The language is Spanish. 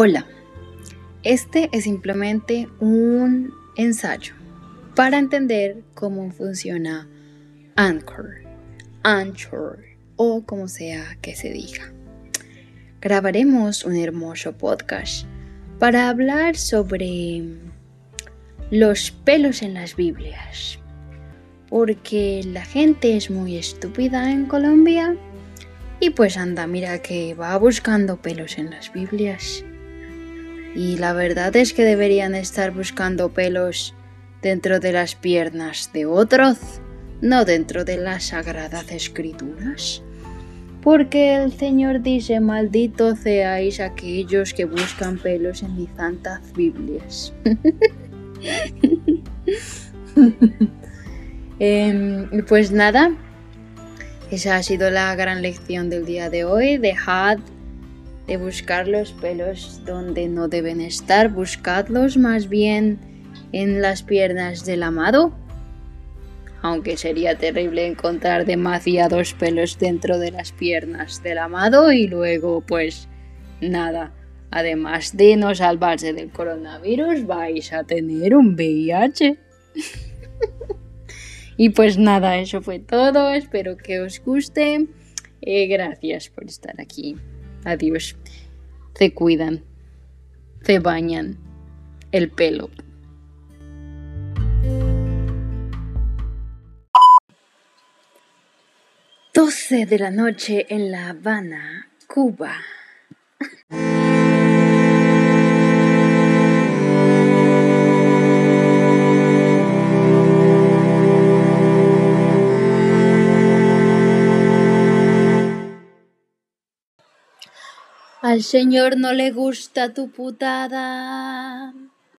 Hola, este es simplemente un ensayo para entender cómo funciona Anchor, Anchor o como sea que se diga. Grabaremos un hermoso podcast para hablar sobre los pelos en las Biblias, porque la gente es muy estúpida en Colombia y pues anda, mira que va buscando pelos en las Biblias. Y la verdad es que deberían estar buscando pelos dentro de las piernas de otros, no dentro de las sagradas escrituras. Porque el Señor dice, maldito seáis aquellos que buscan pelos en mis santas Biblias. Em, pues nada, esa ha sido la gran lección del día de hoy. Dejad de buscar los pelos donde no deben estar, buscadlos más bien en las piernas del amado. Aunque sería terrible encontrar demasiados pelos dentro de las piernas del amado y luego pues nada. Además de no salvarse del coronavirus, vais a tener un VIH. y pues nada, eso fue todo. Espero que os guste. Eh, gracias por estar aquí. Adiós. Se cuidan. Se bañan. El pelo. Doce de la noche en La Habana, Cuba. Al Señor no le gusta tu putada.